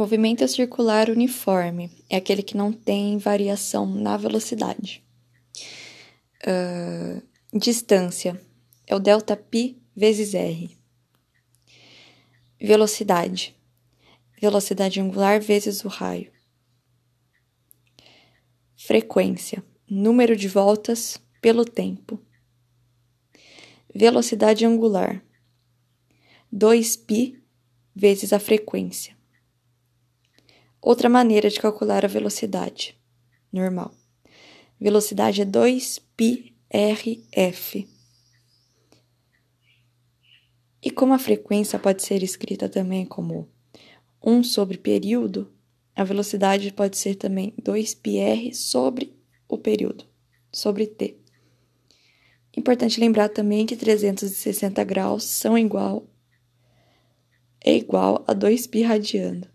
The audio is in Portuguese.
Movimento circular uniforme é aquele que não tem variação na velocidade. Uh, distância é o delta π vezes r. Velocidade, velocidade angular vezes o raio. Frequência, número de voltas pelo tempo. Velocidade angular, 2π vezes a frequência. Outra maneira de calcular a velocidade normal. Velocidade é 2πrf. E como a frequência pode ser escrita também como 1 sobre período, a velocidade pode ser também 2πr sobre o período, sobre t. Importante lembrar também que 360 graus são igual é igual a 2π radiano.